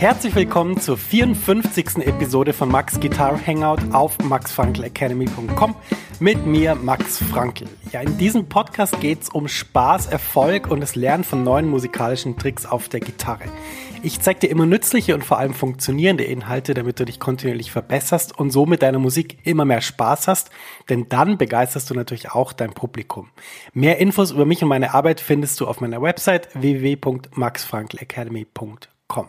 Herzlich willkommen zur 54. Episode von Max Guitar Hangout auf maxfrankelacademy.com mit mir, Max Frankl. Ja, in diesem Podcast geht es um Spaß, Erfolg und das Lernen von neuen musikalischen Tricks auf der Gitarre. Ich zeige dir immer nützliche und vor allem funktionierende Inhalte, damit du dich kontinuierlich verbesserst und so mit deiner Musik immer mehr Spaß hast, denn dann begeisterst du natürlich auch dein Publikum. Mehr Infos über mich und meine Arbeit findest du auf meiner Website www.maxfrankelacademy.com.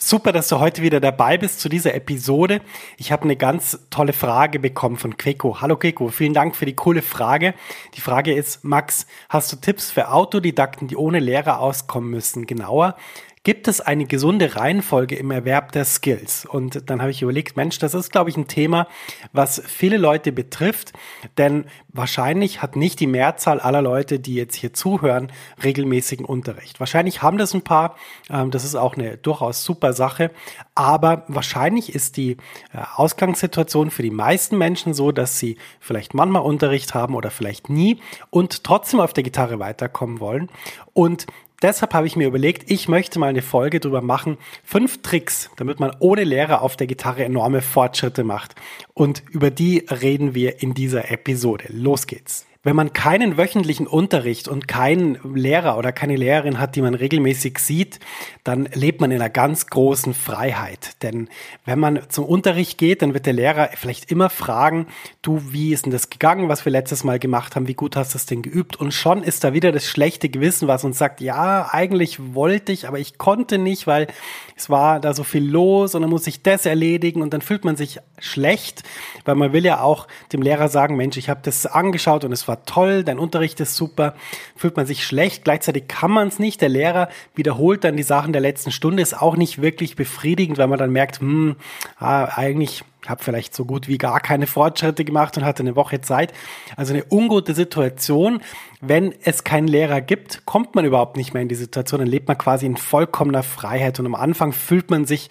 Super, dass du heute wieder dabei bist zu dieser Episode. Ich habe eine ganz tolle Frage bekommen von Queko. Hallo Queko, vielen Dank für die coole Frage. Die Frage ist, Max, hast du Tipps für Autodidakten, die ohne Lehrer auskommen müssen? Genauer, gibt es eine gesunde Reihenfolge im Erwerb der Skills? Und dann habe ich überlegt, Mensch, das ist, glaube ich, ein Thema, was viele Leute betrifft, denn wahrscheinlich hat nicht die Mehrzahl aller Leute, die jetzt hier zuhören, regelmäßigen Unterricht. Wahrscheinlich haben das ein paar, ähm, das ist auch eine durchaus super Sache, aber wahrscheinlich ist die äh, Ausgangssituation für die meisten Menschen so, dass sie vielleicht manchmal Unterricht haben oder vielleicht nie und trotzdem auf der Gitarre weiterkommen wollen. Und deshalb habe ich mir überlegt, ich möchte mal eine Folge drüber machen, fünf Tricks, damit man ohne Lehrer auf der Gitarre enorme Fortschritte macht. Und über die reden wir in dieser Episode. Los geht's. Wenn man keinen wöchentlichen Unterricht und keinen Lehrer oder keine Lehrerin hat, die man regelmäßig sieht, dann lebt man in einer ganz großen Freiheit. Denn wenn man zum Unterricht geht, dann wird der Lehrer vielleicht immer fragen, du, wie ist denn das gegangen, was wir letztes Mal gemacht haben, wie gut hast du es denn geübt? Und schon ist da wieder das schlechte Gewissen, was uns sagt, ja, eigentlich wollte ich, aber ich konnte nicht, weil es war da so viel los und dann muss ich das erledigen und dann fühlt man sich schlecht, weil man will ja auch dem Lehrer sagen, Mensch, ich habe das angeschaut und es war toll, dein Unterricht ist super, fühlt man sich schlecht. Gleichzeitig kann man es nicht. Der Lehrer wiederholt dann die Sachen der letzten Stunde, ist auch nicht wirklich befriedigend, weil man dann merkt, hm, ah, eigentlich habe vielleicht so gut wie gar keine Fortschritte gemacht und hatte eine Woche Zeit. Also eine ungute Situation. Wenn es keinen Lehrer gibt, kommt man überhaupt nicht mehr in die Situation. Dann lebt man quasi in vollkommener Freiheit. Und am Anfang fühlt man sich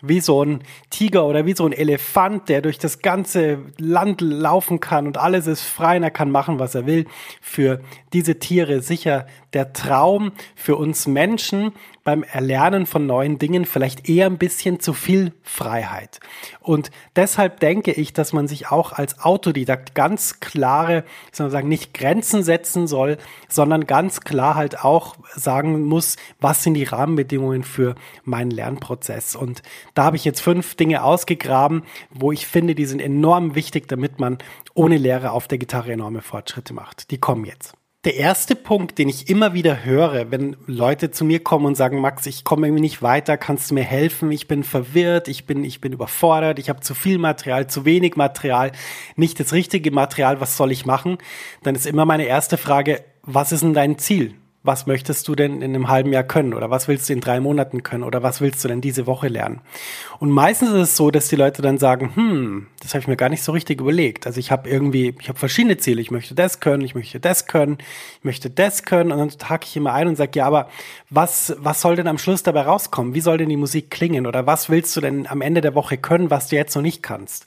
wie so ein Tiger oder wie so ein Elefant, der durch das ganze Land laufen kann und alles ist frei und er kann machen, was er will. Für diese Tiere sicher der Traum, für uns Menschen beim Erlernen von neuen Dingen vielleicht eher ein bisschen zu viel Freiheit. Und deshalb denke ich, dass man sich auch als Autodidakt ganz klare, sagen, nicht Grenzen setzen soll, sondern ganz klar halt auch sagen muss, was sind die Rahmenbedingungen für meinen Lernprozess. Und da habe ich jetzt fünf Dinge ausgegraben, wo ich finde, die sind enorm wichtig, damit man ohne Lehre auf der Gitarre enorme Fortschritte macht. Die kommen jetzt. Der erste Punkt, den ich immer wieder höre, wenn Leute zu mir kommen und sagen, Max, ich komme irgendwie nicht weiter, kannst du mir helfen? Ich bin verwirrt, ich bin, ich bin überfordert, ich habe zu viel Material, zu wenig Material, nicht das richtige Material, was soll ich machen? Dann ist immer meine erste Frage, was ist denn dein Ziel? Was möchtest du denn in einem halben Jahr können oder was willst du in drei Monaten können oder was willst du denn diese Woche lernen? Und meistens ist es so, dass die Leute dann sagen, hm, das habe ich mir gar nicht so richtig überlegt. Also ich habe irgendwie, ich habe verschiedene Ziele. Ich möchte das können, ich möchte das können, ich möchte das können und dann hake ich immer ein und sage, ja, aber was, was soll denn am Schluss dabei rauskommen? Wie soll denn die Musik klingen oder was willst du denn am Ende der Woche können, was du jetzt noch nicht kannst?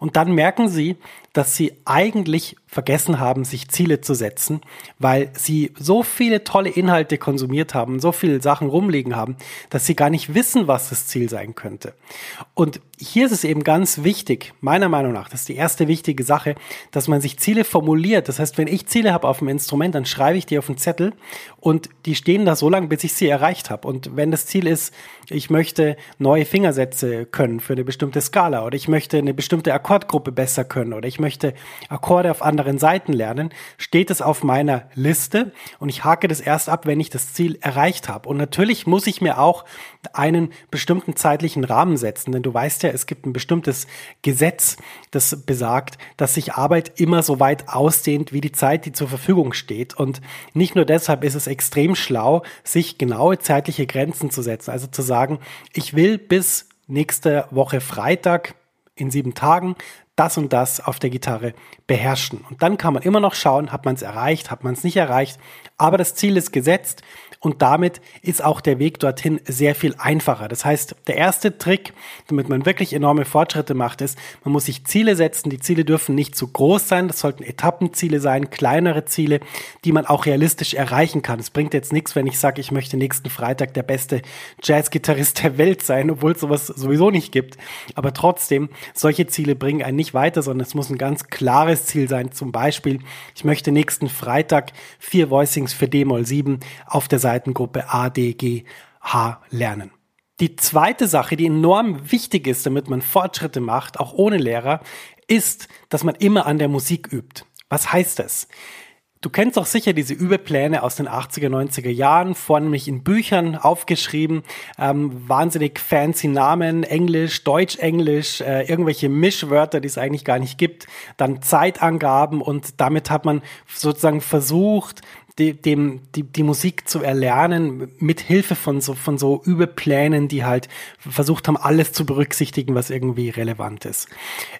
Und dann merken sie, dass sie eigentlich vergessen haben, sich Ziele zu setzen, weil sie so viele tolle Inhalte konsumiert haben, so viele Sachen rumliegen haben, dass sie gar nicht wissen, was das Ziel sein könnte. Und hier ist es eben ganz wichtig, meiner Meinung nach, das ist die erste wichtige Sache, dass man sich Ziele formuliert. Das heißt, wenn ich Ziele habe auf dem Instrument, dann schreibe ich die auf einen Zettel und die stehen da so lange, bis ich sie erreicht habe. Und wenn das Ziel ist, ich möchte neue Fingersätze können für eine bestimmte Skala oder ich möchte eine bestimmte Akkordgruppe besser können oder ich möchte Akkorde auf anderen Seiten lernen, steht es auf meiner Liste und ich hake das erst ab, wenn ich das Ziel erreicht habe. Und natürlich muss ich mir auch einen bestimmten zeitlichen Rahmen setzen, denn du weißt ja, es gibt ein bestimmtes Gesetz, das besagt, dass sich Arbeit immer so weit ausdehnt, wie die Zeit, die zur Verfügung steht. Und nicht nur deshalb ist es extrem schlau, sich genaue zeitliche Grenzen zu setzen. Also zu sagen, ich will bis nächste Woche Freitag in sieben Tagen das und das auf der Gitarre beherrschen. Und dann kann man immer noch schauen, hat man es erreicht, hat man es nicht erreicht. Aber das Ziel ist gesetzt und damit ist auch der Weg dorthin sehr viel einfacher. Das heißt, der erste Trick, damit man wirklich enorme Fortschritte macht, ist, man muss sich Ziele setzen. Die Ziele dürfen nicht zu groß sein. Das sollten Etappenziele sein, kleinere Ziele, die man auch realistisch erreichen kann. Es bringt jetzt nichts, wenn ich sage, ich möchte nächsten Freitag der beste Jazzgitarrist der Welt sein, obwohl es sowas sowieso nicht gibt. Aber trotzdem, solche Ziele bringen einen nicht weiter, sondern es muss ein ganz klares Ziel sein. Zum Beispiel, ich möchte nächsten Freitag vier Voicings für D-Moll 7 auf der Seitengruppe ADGH lernen. Die zweite Sache, die enorm wichtig ist, damit man Fortschritte macht, auch ohne Lehrer, ist, dass man immer an der Musik übt. Was heißt das? Du kennst doch sicher diese Übepläne aus den 80er, 90er Jahren, vornehmlich in Büchern aufgeschrieben, ähm, wahnsinnig fancy Namen, Englisch, Deutsch, Englisch, äh, irgendwelche Mischwörter, die es eigentlich gar nicht gibt, dann Zeitangaben und damit hat man sozusagen versucht, die, dem, die, die Musik zu erlernen mit Hilfe von so, von so Übeplänen, die halt versucht haben, alles zu berücksichtigen, was irgendwie relevant ist.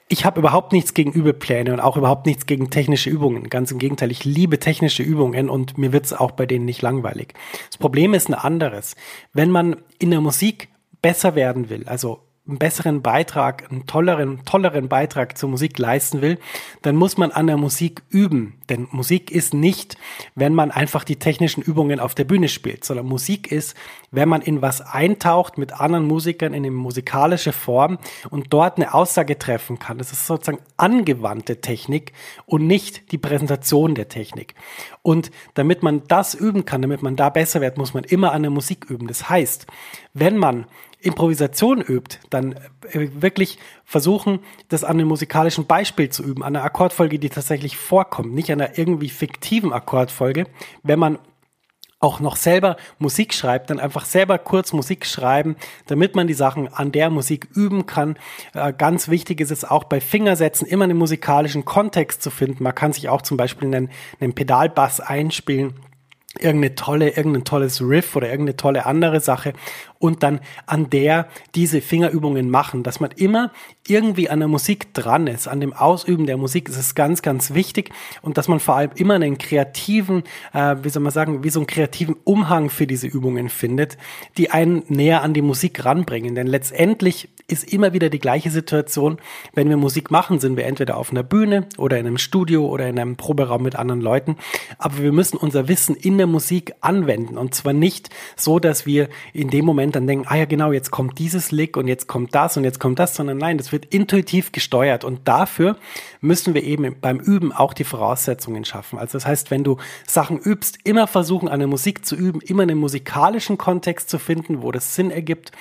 Ich habe überhaupt nichts gegen Übepläne und auch überhaupt nichts gegen technische Übungen. Ganz im Gegenteil, ich liebe technische Übungen und mir wird's auch bei denen nicht langweilig. Das Problem ist ein anderes. Wenn man in der Musik besser werden will, also einen besseren Beitrag, einen tolleren, tolleren Beitrag zur Musik leisten will, dann muss man an der Musik üben. Denn Musik ist nicht, wenn man einfach die technischen Übungen auf der Bühne spielt, sondern Musik ist, wenn man in was eintaucht mit anderen Musikern in eine musikalische Form und dort eine Aussage treffen kann. Das ist sozusagen angewandte Technik und nicht die Präsentation der Technik. Und damit man das üben kann, damit man da besser wird, muss man immer an der Musik üben. Das heißt, wenn man Improvisation übt, dann äh, wirklich versuchen, das an einem musikalischen Beispiel zu üben, an einer Akkordfolge, die tatsächlich vorkommt, nicht an einer irgendwie fiktiven Akkordfolge. Wenn man auch noch selber Musik schreibt, dann einfach selber kurz Musik schreiben, damit man die Sachen an der Musik üben kann. Äh, ganz wichtig ist es auch bei Fingersätzen immer einen musikalischen Kontext zu finden. Man kann sich auch zum Beispiel einen, einen Pedalbass einspielen irgendeine tolle, irgendein tolles Riff oder irgendeine tolle andere Sache und dann an der diese Fingerübungen machen, dass man immer irgendwie an der Musik dran ist, an dem Ausüben der Musik ist es ganz, ganz wichtig und dass man vor allem immer einen kreativen, äh, wie soll man sagen, wie so einen kreativen Umhang für diese Übungen findet, die einen näher an die Musik ranbringen. Denn letztendlich ist immer wieder die gleiche Situation. Wenn wir Musik machen, sind wir entweder auf einer Bühne oder in einem Studio oder in einem Proberaum mit anderen Leuten. Aber wir müssen unser Wissen in der Musik anwenden. Und zwar nicht so, dass wir in dem Moment dann denken, ah ja genau, jetzt kommt dieses Lick und jetzt kommt das und jetzt kommt das, sondern nein, das wird intuitiv gesteuert. Und dafür müssen wir eben beim Üben auch die Voraussetzungen schaffen. Also das heißt, wenn du Sachen übst, immer versuchen, eine Musik zu üben, immer einen musikalischen Kontext zu finden, wo das Sinn ergibt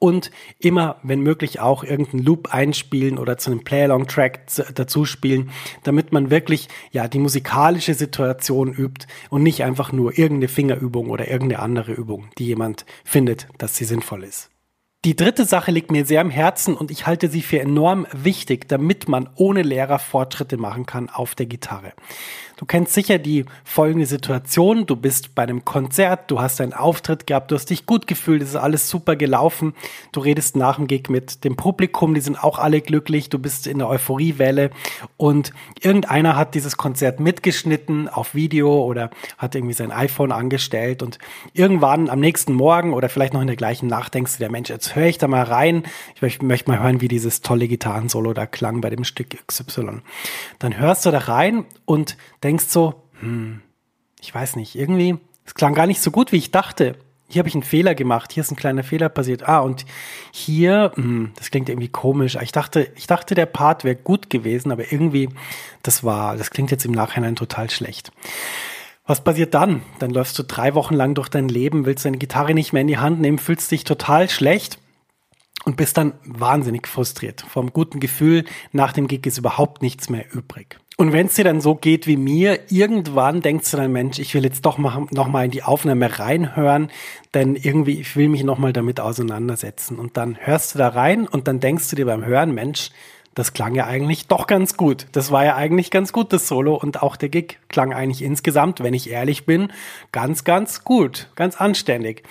und immer, wenn möglich, auch irgendeinen Loop einspielen oder zu einem Play-Along-Track dazu spielen, damit man wirklich ja die musikalische Situation übt und nicht einfach nur irgendeine Fingerübung oder irgendeine andere Übung, die jemand findet, dass sie sinnvoll ist. Die dritte Sache liegt mir sehr am Herzen und ich halte sie für enorm wichtig, damit man ohne Lehrer Fortschritte machen kann auf der Gitarre. Du kennst sicher die folgende Situation. Du bist bei einem Konzert, du hast einen Auftritt gehabt, du hast dich gut gefühlt, es ist alles super gelaufen. Du redest nach dem Gig mit dem Publikum, die sind auch alle glücklich, du bist in der Euphoriewelle und irgendeiner hat dieses Konzert mitgeschnitten auf Video oder hat irgendwie sein iPhone angestellt und irgendwann am nächsten Morgen oder vielleicht noch in der gleichen Nacht denkst du der Mensch, jetzt höre ich da mal rein. Ich möchte mal hören, wie dieses tolle Gitarrensolo da klang bei dem Stück XY. Dann hörst du da rein und denkst so, hm, ich weiß nicht, irgendwie, es klang gar nicht so gut, wie ich dachte. Hier habe ich einen Fehler gemacht, hier ist ein kleiner Fehler passiert. Ah, und hier, hm, das klingt irgendwie komisch. Ich dachte, ich dachte, der Part wäre gut gewesen, aber irgendwie, das war, das klingt jetzt im Nachhinein total schlecht. Was passiert dann? Dann läufst du drei Wochen lang durch dein Leben, willst deine Gitarre nicht mehr in die Hand nehmen, fühlst dich total schlecht und bist dann wahnsinnig frustriert. Vom guten Gefühl nach dem Gig ist überhaupt nichts mehr übrig. Und wenn es dir dann so geht wie mir, irgendwann denkst du dann, Mensch, ich will jetzt doch mal, noch mal in die Aufnahme reinhören, denn irgendwie, ich will mich noch mal damit auseinandersetzen. Und dann hörst du da rein und dann denkst du dir beim Hören, Mensch, das klang ja eigentlich doch ganz gut. Das war ja eigentlich ganz gut, das Solo. Und auch der Gig klang eigentlich insgesamt, wenn ich ehrlich bin, ganz, ganz gut, ganz anständig.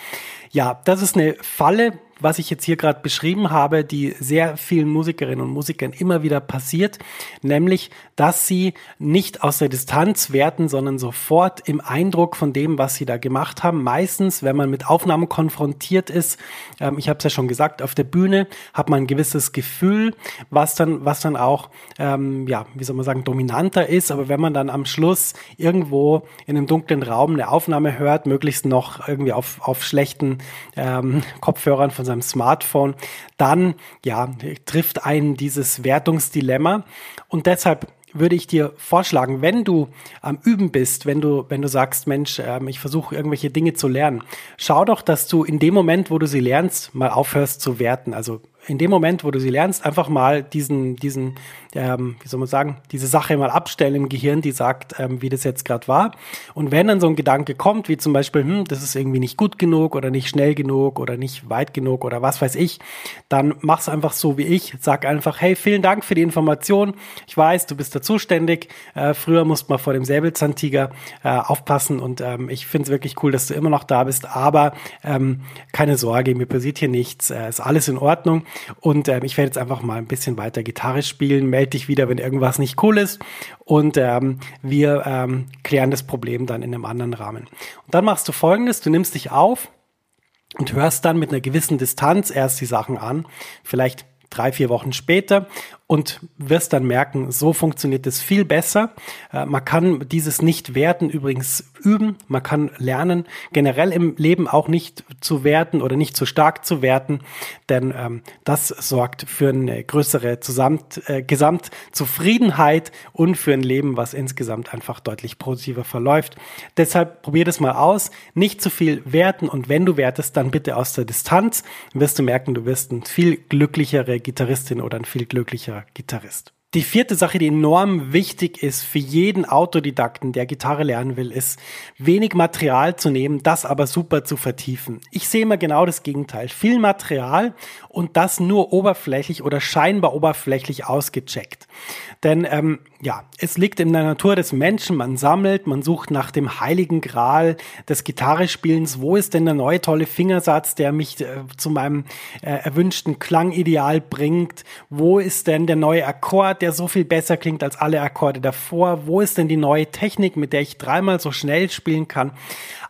Ja, das ist eine Falle, was ich jetzt hier gerade beschrieben habe, die sehr vielen Musikerinnen und Musikern immer wieder passiert, nämlich, dass sie nicht aus der Distanz werten, sondern sofort im Eindruck von dem, was sie da gemacht haben. Meistens, wenn man mit Aufnahmen konfrontiert ist, ähm, ich habe es ja schon gesagt, auf der Bühne hat man ein gewisses Gefühl, was dann, was dann auch, ähm, ja, wie soll man sagen, dominanter ist. Aber wenn man dann am Schluss irgendwo in einem dunklen Raum eine Aufnahme hört, möglichst noch irgendwie auf, auf schlechten ähm, Kopfhörern von seinem Smartphone, dann ja, trifft einen dieses Wertungsdilemma. Und deshalb würde ich dir vorschlagen, wenn du am Üben bist, wenn du, wenn du sagst, Mensch, ähm, ich versuche irgendwelche Dinge zu lernen, schau doch, dass du in dem Moment, wo du sie lernst, mal aufhörst zu werten. Also in dem Moment, wo du sie lernst, einfach mal diesen, diesen, ähm, wie soll man sagen, diese Sache mal abstellen im Gehirn, die sagt, ähm, wie das jetzt gerade war. Und wenn dann so ein Gedanke kommt, wie zum Beispiel, hm, das ist irgendwie nicht gut genug oder nicht schnell genug oder nicht weit genug oder was weiß ich, dann mach's einfach so wie ich. Sag einfach, hey, vielen Dank für die Information. Ich weiß, du bist da zuständig. Äh, früher musste man vor dem Säbelzahntiger äh, aufpassen und ähm, ich finde es wirklich cool, dass du immer noch da bist. Aber ähm, keine Sorge, mir passiert hier nichts. Äh, ist alles in Ordnung. Und ähm, ich werde jetzt einfach mal ein bisschen weiter Gitarre spielen. Melde dich wieder, wenn irgendwas nicht cool ist. Und ähm, wir ähm, klären das Problem dann in einem anderen Rahmen. Und dann machst du folgendes, du nimmst dich auf und hörst dann mit einer gewissen Distanz erst die Sachen an. Vielleicht drei, vier Wochen später und wirst dann merken, so funktioniert es viel besser. Äh, man kann dieses nicht werten übrigens üben. Man kann lernen, generell im Leben auch nicht zu werten oder nicht zu stark zu werten, denn ähm, das sorgt für eine größere Zusamt, äh, Gesamtzufriedenheit und für ein Leben, was insgesamt einfach deutlich positiver verläuft. Deshalb probier das mal aus. Nicht zu viel werten und wenn du wertest, dann bitte aus der Distanz. wirst du merken, du wirst ein viel glücklichere Gitarristin oder ein viel glücklicherer Gitarrist. Die vierte Sache, die enorm wichtig ist für jeden Autodidakten, der Gitarre lernen will, ist, wenig Material zu nehmen, das aber super zu vertiefen. Ich sehe immer genau das Gegenteil. Viel Material und das nur oberflächlich oder scheinbar oberflächlich ausgecheckt. Denn ähm, ja, es liegt in der Natur des Menschen, man sammelt, man sucht nach dem heiligen Gral des Gitarrespielens. Wo ist denn der neue tolle Fingersatz, der mich äh, zu meinem äh, erwünschten Klangideal bringt? Wo ist denn der neue Akkord, der so viel besser klingt als alle Akkorde davor? Wo ist denn die neue Technik, mit der ich dreimal so schnell spielen kann?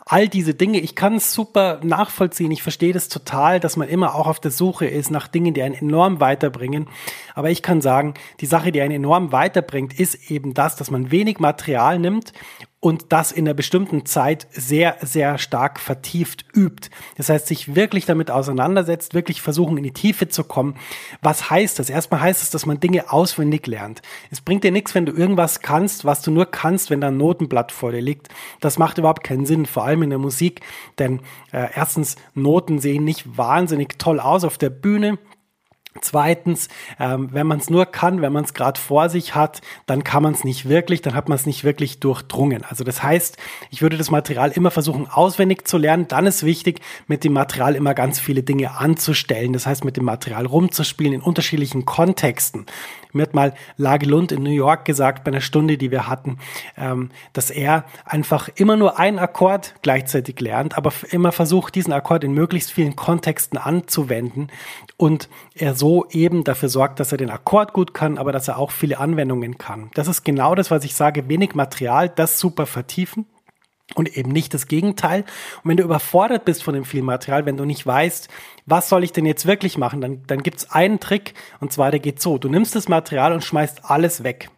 all diese Dinge. Ich kann es super nachvollziehen. Ich verstehe das total, dass man immer auch auf der Suche ist nach Dingen, die einen enorm weiterbringen. Aber ich kann sagen, die Sache, die einen enorm weiterbringt, ist eben das, dass man wenig Material nimmt und das in einer bestimmten Zeit sehr, sehr stark vertieft übt. Das heißt, sich wirklich damit auseinandersetzt, wirklich versuchen, in die Tiefe zu kommen. Was heißt das? Erstmal heißt es, dass man Dinge auswendig lernt. Es bringt dir nichts, wenn du irgendwas kannst, was du nur kannst, wenn da ein Notenblatt vor dir liegt. Das macht überhaupt keinen Sinn, vor allem in der Musik, denn äh, erstens, Noten sehen nicht wahnsinnig toll aus auf der Bühne. Zweitens, ähm, wenn man es nur kann, wenn man es gerade vor sich hat, dann kann man es nicht wirklich, dann hat man es nicht wirklich durchdrungen. Also das heißt, ich würde das Material immer versuchen auswendig zu lernen. Dann ist wichtig, mit dem Material immer ganz viele Dinge anzustellen. Das heißt, mit dem Material rumzuspielen in unterschiedlichen Kontexten. Mir hat mal Lage Lund in New York gesagt, bei einer Stunde, die wir hatten, ähm, dass er einfach immer nur einen Akkord gleichzeitig lernt, aber immer versucht, diesen Akkord in möglichst vielen Kontexten anzuwenden und er so eben dafür sorgt, dass er den Akkord gut kann, aber dass er auch viele Anwendungen kann. Das ist genau das, was ich sage, wenig Material, das super vertiefen und eben nicht das Gegenteil. Und wenn du überfordert bist von dem viel Material, wenn du nicht weißt, was soll ich denn jetzt wirklich machen, dann, dann gibt's einen Trick und zwar der geht so. Du nimmst das Material und schmeißt alles weg.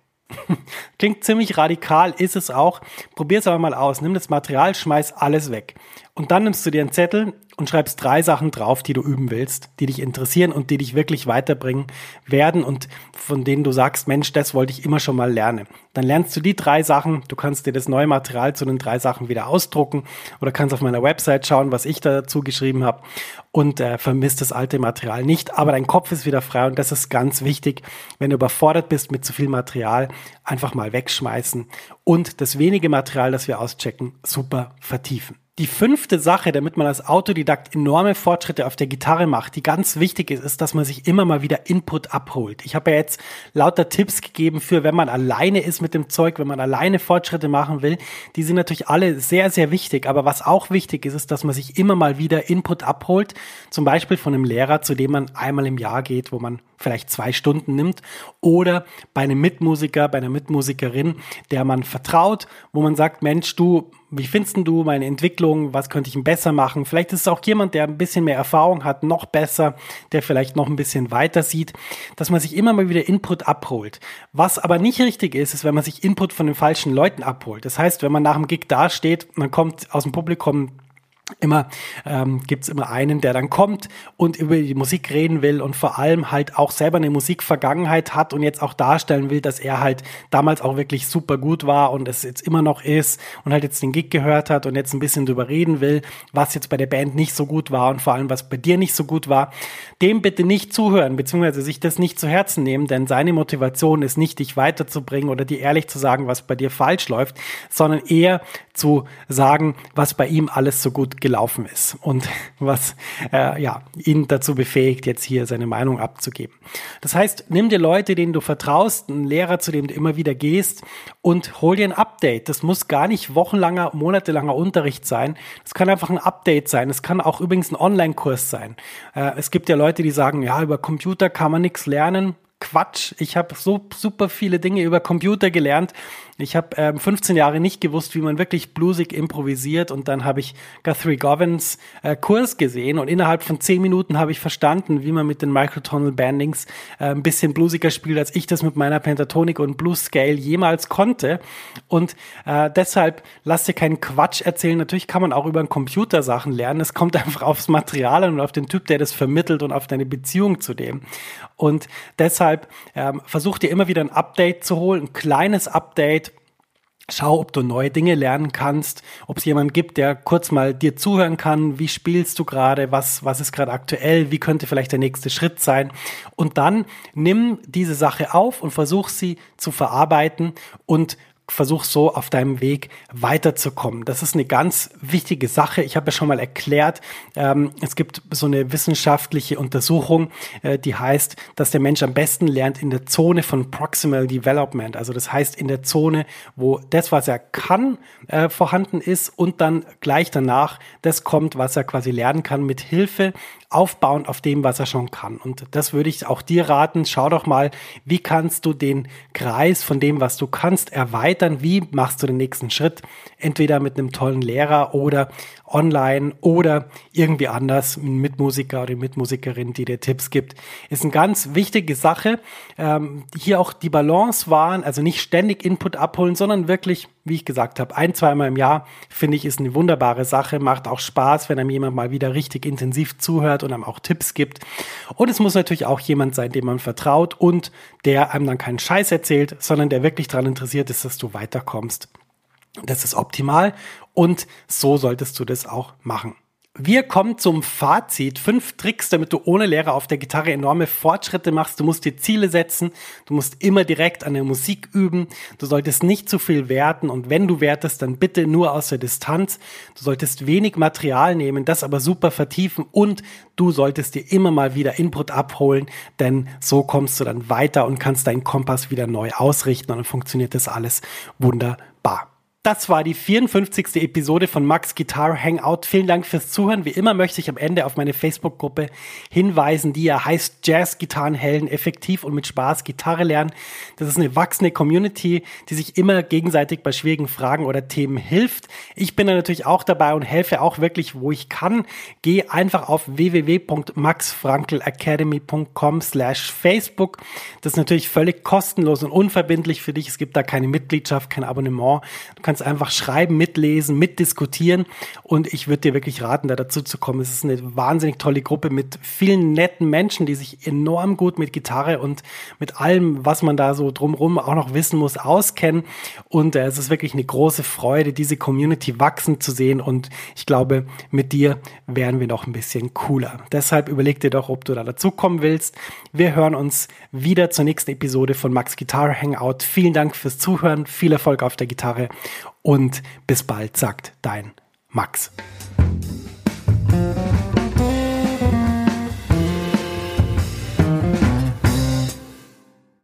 Klingt ziemlich radikal, ist es auch. Probier es aber mal aus. Nimm das Material, schmeiß alles weg. Und dann nimmst du dir einen Zettel und schreibst drei Sachen drauf, die du üben willst, die dich interessieren und die dich wirklich weiterbringen werden und von denen du sagst, Mensch, das wollte ich immer schon mal lernen. Dann lernst du die drei Sachen, du kannst dir das neue Material zu den drei Sachen wieder ausdrucken oder kannst auf meiner Website schauen, was ich dazu geschrieben habe und äh, vermisst das alte Material nicht, aber dein Kopf ist wieder frei und das ist ganz wichtig, wenn du überfordert bist mit zu viel Material, einfach mal wegschmeißen und das wenige Material, das wir auschecken, super vertiefen. Die fünfte Sache, damit man als Autodidakt enorme Fortschritte auf der Gitarre macht, die ganz wichtig ist, ist, dass man sich immer mal wieder Input abholt. Ich habe ja jetzt lauter Tipps gegeben für, wenn man alleine ist mit dem Zeug, wenn man alleine Fortschritte machen will. Die sind natürlich alle sehr, sehr wichtig. Aber was auch wichtig ist, ist, dass man sich immer mal wieder Input abholt. Zum Beispiel von einem Lehrer, zu dem man einmal im Jahr geht, wo man vielleicht zwei Stunden nimmt oder bei einem Mitmusiker, bei einer Mitmusikerin, der man vertraut, wo man sagt, Mensch, du, wie findest du meine Entwicklung? Was könnte ich besser machen? Vielleicht ist es auch jemand, der ein bisschen mehr Erfahrung hat, noch besser, der vielleicht noch ein bisschen weiter sieht, dass man sich immer mal wieder Input abholt. Was aber nicht richtig ist, ist, wenn man sich Input von den falschen Leuten abholt. Das heißt, wenn man nach dem Gig dasteht, man kommt aus dem Publikum immer ähm, gibt es immer einen, der dann kommt und über die Musik reden will und vor allem halt auch selber eine Musikvergangenheit hat und jetzt auch darstellen will, dass er halt damals auch wirklich super gut war und es jetzt immer noch ist und halt jetzt den Gig gehört hat und jetzt ein bisschen drüber reden will, was jetzt bei der Band nicht so gut war und vor allem was bei dir nicht so gut war, dem bitte nicht zuhören beziehungsweise sich das nicht zu Herzen nehmen, denn seine Motivation ist nicht, dich weiterzubringen oder dir ehrlich zu sagen, was bei dir falsch läuft, sondern eher zu sagen, was bei ihm alles so gut gelaufen ist und was äh, ja, ihn dazu befähigt, jetzt hier seine Meinung abzugeben. Das heißt, nimm dir Leute, denen du vertraust, einen Lehrer, zu dem du immer wieder gehst und hol dir ein Update. Das muss gar nicht wochenlanger, monatelanger Unterricht sein. Das kann einfach ein Update sein. Es kann auch übrigens ein Online-Kurs sein. Äh, es gibt ja Leute, die sagen, ja, über Computer kann man nichts lernen. Quatsch. Ich habe so super viele Dinge über Computer gelernt. Ich habe ähm, 15 Jahre nicht gewusst, wie man wirklich bluesig improvisiert und dann habe ich Guthrie Govins äh, Kurs gesehen und innerhalb von 10 Minuten habe ich verstanden, wie man mit den Microtonal Bandings äh, ein bisschen bluesiger spielt, als ich das mit meiner Pentatonik und Blues Scale jemals konnte. Und äh, deshalb lass dir keinen Quatsch erzählen. Natürlich kann man auch über einen Computer Sachen lernen. Es kommt einfach aufs Material und auf den Typ, der das vermittelt und auf deine Beziehung zu dem. Und deshalb ähm, versuch dir immer wieder ein Update zu holen, ein kleines Update. Schau, ob du neue Dinge lernen kannst, ob es jemanden gibt, der kurz mal dir zuhören kann, wie spielst du gerade, was, was ist gerade aktuell, wie könnte vielleicht der nächste Schritt sein. Und dann nimm diese Sache auf und versuch sie zu verarbeiten und versuch so auf deinem Weg weiterzukommen. Das ist eine ganz wichtige Sache. Ich habe ja schon mal erklärt, ähm, es gibt so eine wissenschaftliche Untersuchung, äh, die heißt, dass der Mensch am besten lernt in der Zone von Proximal Development. Also das heißt in der Zone, wo das, was er kann, äh, vorhanden ist und dann gleich danach das kommt, was er quasi lernen kann mit Hilfe aufbauend auf dem, was er schon kann. Und das würde ich auch dir raten. Schau doch mal, wie kannst du den Kreis von dem, was du kannst, erweitern? Wie machst du den nächsten Schritt? Entweder mit einem tollen Lehrer oder online oder irgendwie anders, ein Mitmusiker oder Mitmusikerin, die dir Tipps gibt. Ist eine ganz wichtige Sache. Ähm, hier auch die Balance wahren, also nicht ständig Input abholen, sondern wirklich, wie ich gesagt habe, ein, zweimal im Jahr, finde ich, ist eine wunderbare Sache. Macht auch Spaß, wenn einem jemand mal wieder richtig intensiv zuhört und einem auch Tipps gibt. Und es muss natürlich auch jemand sein, dem man vertraut und der einem dann keinen Scheiß erzählt, sondern der wirklich daran interessiert ist, dass du weiterkommst. Das ist optimal und so solltest du das auch machen. Wir kommen zum Fazit. Fünf Tricks, damit du ohne Lehrer auf der Gitarre enorme Fortschritte machst. Du musst dir Ziele setzen. Du musst immer direkt an der Musik üben. Du solltest nicht zu viel werten. Und wenn du wertest, dann bitte nur aus der Distanz. Du solltest wenig Material nehmen, das aber super vertiefen. Und du solltest dir immer mal wieder Input abholen, denn so kommst du dann weiter und kannst deinen Kompass wieder neu ausrichten und dann funktioniert das alles wunderbar. Das war die 54. Episode von Max Guitar Hangout. Vielen Dank fürs Zuhören. Wie immer möchte ich am Ende auf meine Facebook-Gruppe hinweisen, die ja heißt Jazz Gitarrenhelden effektiv und mit Spaß Gitarre lernen. Das ist eine wachsende Community, die sich immer gegenseitig bei schwierigen Fragen oder Themen hilft. Ich bin da natürlich auch dabei und helfe auch wirklich, wo ich kann. Geh einfach auf www.maxfrankelacademy.com slash Facebook. Das ist natürlich völlig kostenlos und unverbindlich für dich. Es gibt da keine Mitgliedschaft, kein Abonnement. Kannst einfach schreiben, mitlesen, mitdiskutieren und ich würde dir wirklich raten, da dazu zu kommen. Es ist eine wahnsinnig tolle Gruppe mit vielen netten Menschen, die sich enorm gut mit Gitarre und mit allem, was man da so drumrum auch noch wissen muss, auskennen und äh, es ist wirklich eine große Freude, diese Community wachsen zu sehen und ich glaube, mit dir werden wir noch ein bisschen cooler. Deshalb überleg dir doch, ob du da dazukommen willst. Wir hören uns wieder zur nächsten Episode von Max Guitar Hangout. Vielen Dank fürs Zuhören, viel Erfolg auf der Gitarre und bis bald, sagt dein Max.